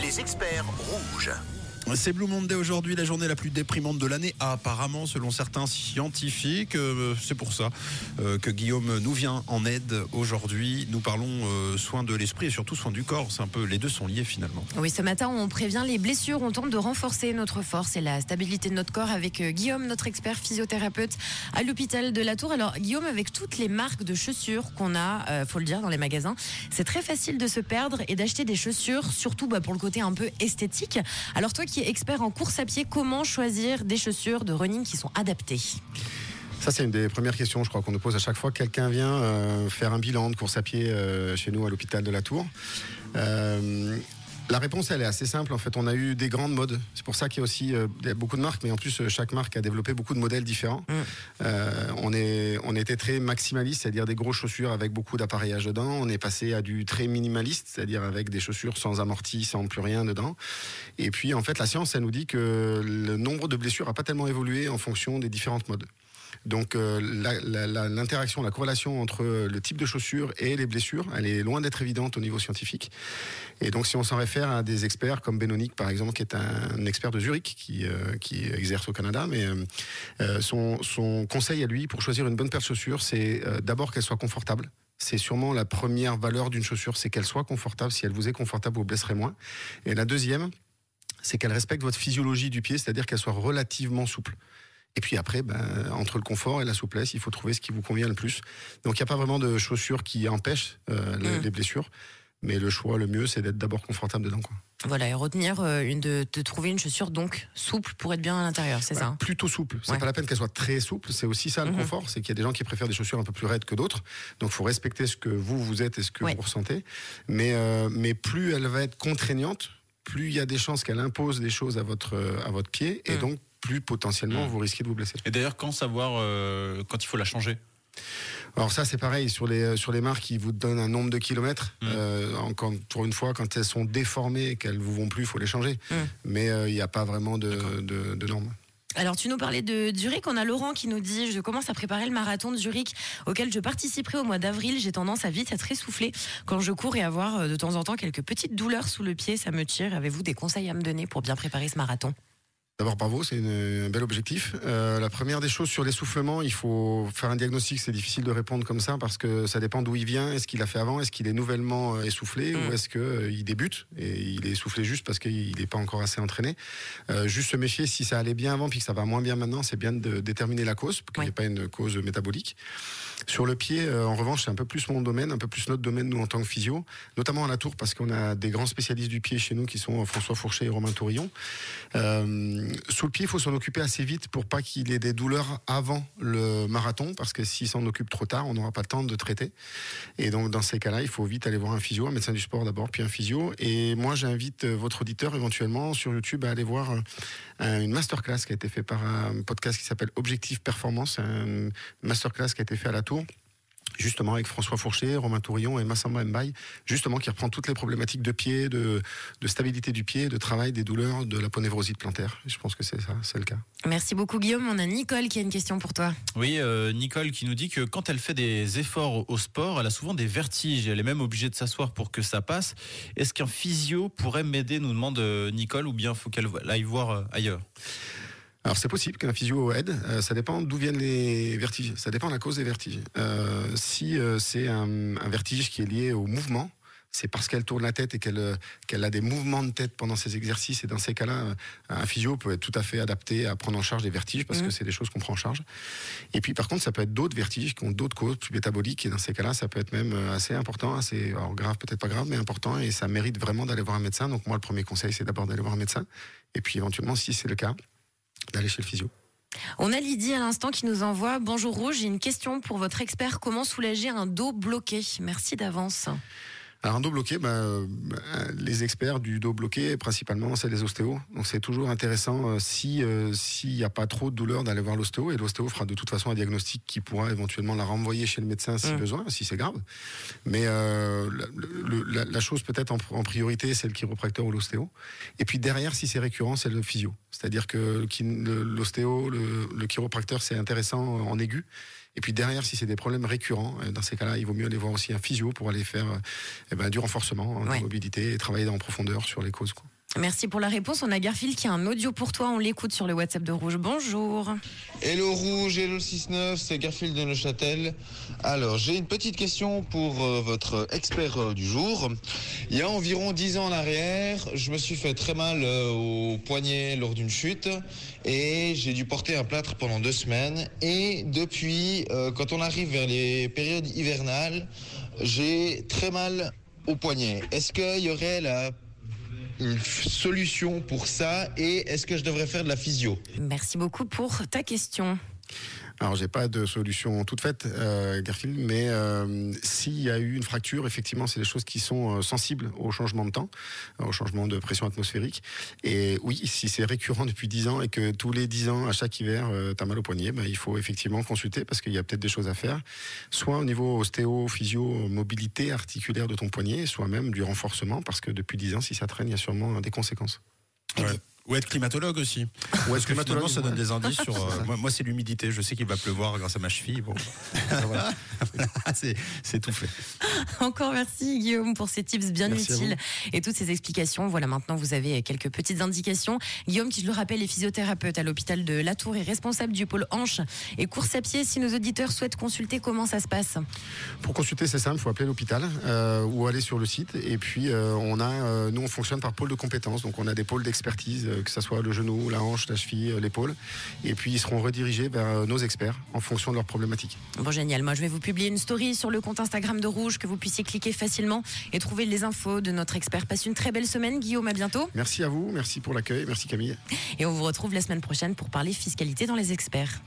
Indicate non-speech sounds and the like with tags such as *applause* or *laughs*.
Les experts rouges. C'est Blue Monday aujourd'hui, la journée la plus déprimante de l'année, apparemment, selon certains scientifiques. Euh, c'est pour ça euh, que Guillaume nous vient en aide aujourd'hui. Nous parlons euh, soin de l'esprit et surtout soin du corps. C'est un peu, les deux sont liés finalement. Oui, ce matin, on prévient les blessures. On tente de renforcer notre force et la stabilité de notre corps avec Guillaume, notre expert physiothérapeute à l'hôpital de la Tour. Alors, Guillaume, avec toutes les marques de chaussures qu'on a, faut le dire, dans les magasins, c'est très facile de se perdre et d'acheter des chaussures, surtout bah, pour le côté un peu esthétique. Alors, toi qui es expert en course à pied, comment choisir des chaussures de running qui sont adaptées? Ça, c'est une des premières questions, je crois, qu'on nous pose à chaque fois que quelqu'un vient euh, faire un bilan de course à pied euh, chez nous à l'hôpital de la Tour. Euh, la réponse, elle est assez simple. En fait, on a eu des grandes modes. C'est pour ça qu'il y a aussi euh, beaucoup de marques, mais en plus, euh, chaque marque a développé beaucoup de modèles différents. Mm. Euh, on, est, on était très maximaliste, c'est-à-dire des grosses chaussures avec beaucoup d'appareillage dedans. On est passé à du très minimaliste, c'est-à-dire avec des chaussures sans amorti, sans plus rien dedans. Et puis, en fait, la science, elle nous dit que le nombre de blessures n'a pas tellement évolué en fonction des différentes modes. Donc euh, l'interaction, la, corrélation entre le type de chaussure et les blessures, elle est loin d'être évidente au niveau scientifique. Et donc si on s'en réfère à des experts comme Benonic par exemple, qui est un, expert de Zurich, qui, euh, qui exerce au Canada, mais euh, son conseil à lui pour choisir une bonne paire de chaussures, c'est d'abord qu'elle soit confortable. C'est sûrement la première valeur d'une chaussure, c'est qu'elle soit confortable. Si elle vous est confortable, vous blesserez moins. Et la deuxième, c'est qu'elle respecte votre physiologie du pied, c'est-à-dire qu'elle soit relativement souple. Et puis après, ben, entre le confort et la souplesse, il faut trouver ce qui vous convient le plus. Donc il n'y a pas vraiment de chaussures qui empêchent euh, mmh. les blessures. Mais le choix, le mieux, c'est d'être d'abord confortable dedans. Quoi. Voilà, et retenir euh, une de, de, trouver une chaussure donc souple pour être bien à l'intérieur, c'est ça hein? Plutôt souple. C'est pas la peine qu'elle soit très souple. C'est aussi ça le mmh. confort, c'est qu'il y a des gens qui préfèrent des chaussures un peu plus raides que d'autres. Donc, il faut respecter ce que vous vous êtes et ce que vous ressentez. Mais euh, mais plus elle va être contraignante, plus il y a des chances qu'elle impose des choses à votre à votre pied, et mmh. donc plus potentiellement mmh. vous risquez de vous blesser. Et d'ailleurs, quand savoir euh, quand il faut la changer? Alors ça c'est pareil sur les sur les marques qui vous donnent un nombre de kilomètres. Mmh. Euh, encore pour une fois quand elles sont déformées et qu'elles vous vont plus, il faut les changer. Mmh. Mais euh, il n'y a pas vraiment de, de, de normes. Alors, tu nous parlais de Zurich. On a Laurent qui nous dit Je commence à préparer le marathon de Zurich auquel je participerai au mois d'avril. J'ai tendance à vite être essoufflé quand je cours et avoir de temps en temps quelques petites douleurs sous le pied. Ça me tire. Avez-vous des conseils à me donner pour bien préparer ce marathon? D'abord, bravo, c'est un bel objectif. Euh, la première des choses sur l'essoufflement, il faut faire un diagnostic. C'est difficile de répondre comme ça parce que ça dépend d'où il vient. Est-ce qu'il a fait avant Est-ce qu'il est nouvellement euh, essoufflé ou mm. est-ce qu'il euh, il débute et il est essoufflé juste parce qu'il n'est pas encore assez entraîné euh, Juste se méfier si ça allait bien avant puis que ça va moins bien maintenant. C'est bien de déterminer la cause, qu'il n'y a pas une cause métabolique. Sur le pied, en revanche, c'est un peu plus mon domaine, un peu plus notre domaine nous en tant que physio, notamment à la Tour parce qu'on a des grands spécialistes du pied chez nous qui sont François Fourchet et Romain Tourillon. Euh, sous le pied, il faut s'en occuper assez vite pour pas qu'il ait des douleurs avant le marathon, parce que s'il s'en occupe trop tard, on n'aura pas le temps de traiter. Et donc, dans ces cas-là, il faut vite aller voir un physio, un médecin du sport d'abord, puis un physio. Et moi, j'invite euh, votre auditeur éventuellement sur YouTube à aller voir euh, une masterclass qui a été fait par un podcast qui s'appelle Objectif Performance, un masterclass qui a été fait à la tour justement avec François Fourcher, Romain Tourillon et Massamba Mbaye, justement qui reprend toutes les problématiques de pied, de, de, stabilité du pied, de travail, des douleurs, de la ponévrosite plantaire. Je pense que c'est ça, c'est le cas. Merci beaucoup Guillaume. On a Nicole qui a une question pour toi. Oui, euh, Nicole qui nous dit que quand elle fait des efforts au sport, elle a souvent des vertiges. Elle est même obligée de s'asseoir pour que ça passe. Est-ce qu'un physio pourrait m'aider, nous demande euh, Nicole, ou bien faut qu'elle aille voir euh, ailleurs? Alors c'est possible qu'un physio aide, euh, ça dépend d'où viennent les vertiges, ça dépend de la cause des vertiges. Euh, si euh, c'est un, un, vertige qui est lié au mouvement, c'est parce qu'elle tourne la tête et qu'elle qu'elle a des mouvements de tête pendant ses exercices. Et dans ces cas-là, un physio peut être tout à fait adapté à prendre en charge des vertiges parce que mmh. c'est des choses qu'on prend en charge. Et puis par contre, ça peut être d'autres vertiges qui ont d'autres causes plus métaboliques. Et dans ces cas-là, ça peut être même assez important, assez alors grave, peut-être pas grave, mais important. Et ça mérite vraiment d'aller voir un médecin. Donc moi, le premier conseil, c'est d'abord d'aller voir un médecin. Et puis éventuellement, si c'est le cas, d'aller chez le physio. On a Lydie à l'instant qui nous envoie Bonjour Rouge, j'ai une question pour votre expert. Comment soulager un dos bloqué? Merci d'avance. Alors un dos bloqué, ben, euh, les experts du dos bloqué, principalement, c'est les ostéos. Donc c'est toujours intéressant euh, si euh, s'il n'y a pas trop de douleur d'aller voir l'ostéo et l'ostéo fera de toute façon un diagnostic qui pourra éventuellement la renvoyer chez le médecin si mmh. besoin, si c'est grave. Mais la, la, chose peut-être en, en, priorité, c'est le chiropracteur ou l'ostéo. Et puis derrière, si c'est récurrent, c'est le physio. C'est-à-dire que l'ostéo, le, le chiropracteur, c'est intéressant en aigu. Et puis derrière, si c'est des problèmes récurrents, euh, dans ces cas-là, il vaut mieux aller voir aussi un physio pour aller faire euh, eh ben, du renforcement en Ouais. mobilité et travailler en profondeur sur les causes. quoi. Merci pour la réponse. On a Garfield qui a un audio pour toi. On l'écoute sur le WhatsApp de Rouge. Bonjour. Hello Rouge, hello 6-9, c'est Garfield de Neuchâtel. Alors, j'ai une petite question pour euh, votre expert euh, du jour. Il y a environ 10 ans en arrière, je me suis fait très mal euh, au poignet lors d'une chute et j'ai dû porter un plâtre pendant deux semaines. Et depuis, quand on arrive vers les périodes hivernales, j'ai très mal au poignet. Est-ce qu'il y aurait la une solution pour ça et est-ce que je devrais faire de la physio? Merci beaucoup pour ta question. Alors, j'ai pas de solution toute faite, euh, Garfield, mais euh, s'il y a eu une fracture, effectivement, c'est des choses qui sont euh, sensibles au changement de temps, euh, au changement de pression atmosphérique. Et oui, si c'est récurrent depuis 10 ans et que tous les 10 ans, à chaque hiver, tu as mal au poignet, ben, il faut effectivement consulter parce qu'il y a peut-être des choses à faire, soit au niveau ostéo, physio, mobilité articulaire de ton poignet, soit même du renforcement, parce que depuis 10 ans, si ça traîne, il y a sûrement des conséquences. Ouais. Ou être climatologue aussi. Ou que finalement, ça donne des indices sur. *laughs* euh, moi, moi, c'est l'humidité. Je sais qu'il va pleuvoir grâce à ma cheville. Bon, *laughs* voilà. *laughs* c'est tout fait. Encore merci Guillaume pour ces tips bien Merci utiles et toutes ces explications. Voilà, maintenant vous avez quelques petites indications. Guillaume, qui je le rappelle, est physiothérapeute à l'hôpital de La Tour et responsable du pôle hanche et course à pied. Si nos auditeurs souhaitent consulter, comment ça se passe? Pour consulter, c'est simple, il faut appeler l'hôpital euh, ou aller sur le site. Et puis, euh, on a, euh, nous, on fonctionne par pôle de compétences. Donc, on a des pôles d'expertise, que ce soit le genou, la hanche, la cheville, euh, l'épaule. Et puis, ils seront redirigés vers euh, nos experts en fonction de leurs problématiques. Bon, génial. Moi, je vais vous publier une story sur le compte Instagram de Rouge que vous puissiez cliquer facilement et trouver les infos de notre expert. Passe une très belle semaine, Guillaume. À bientôt. Merci à vous, merci pour l'accueil, merci Camille. Et on vous retrouve la semaine prochaine pour parler fiscalité dans les experts.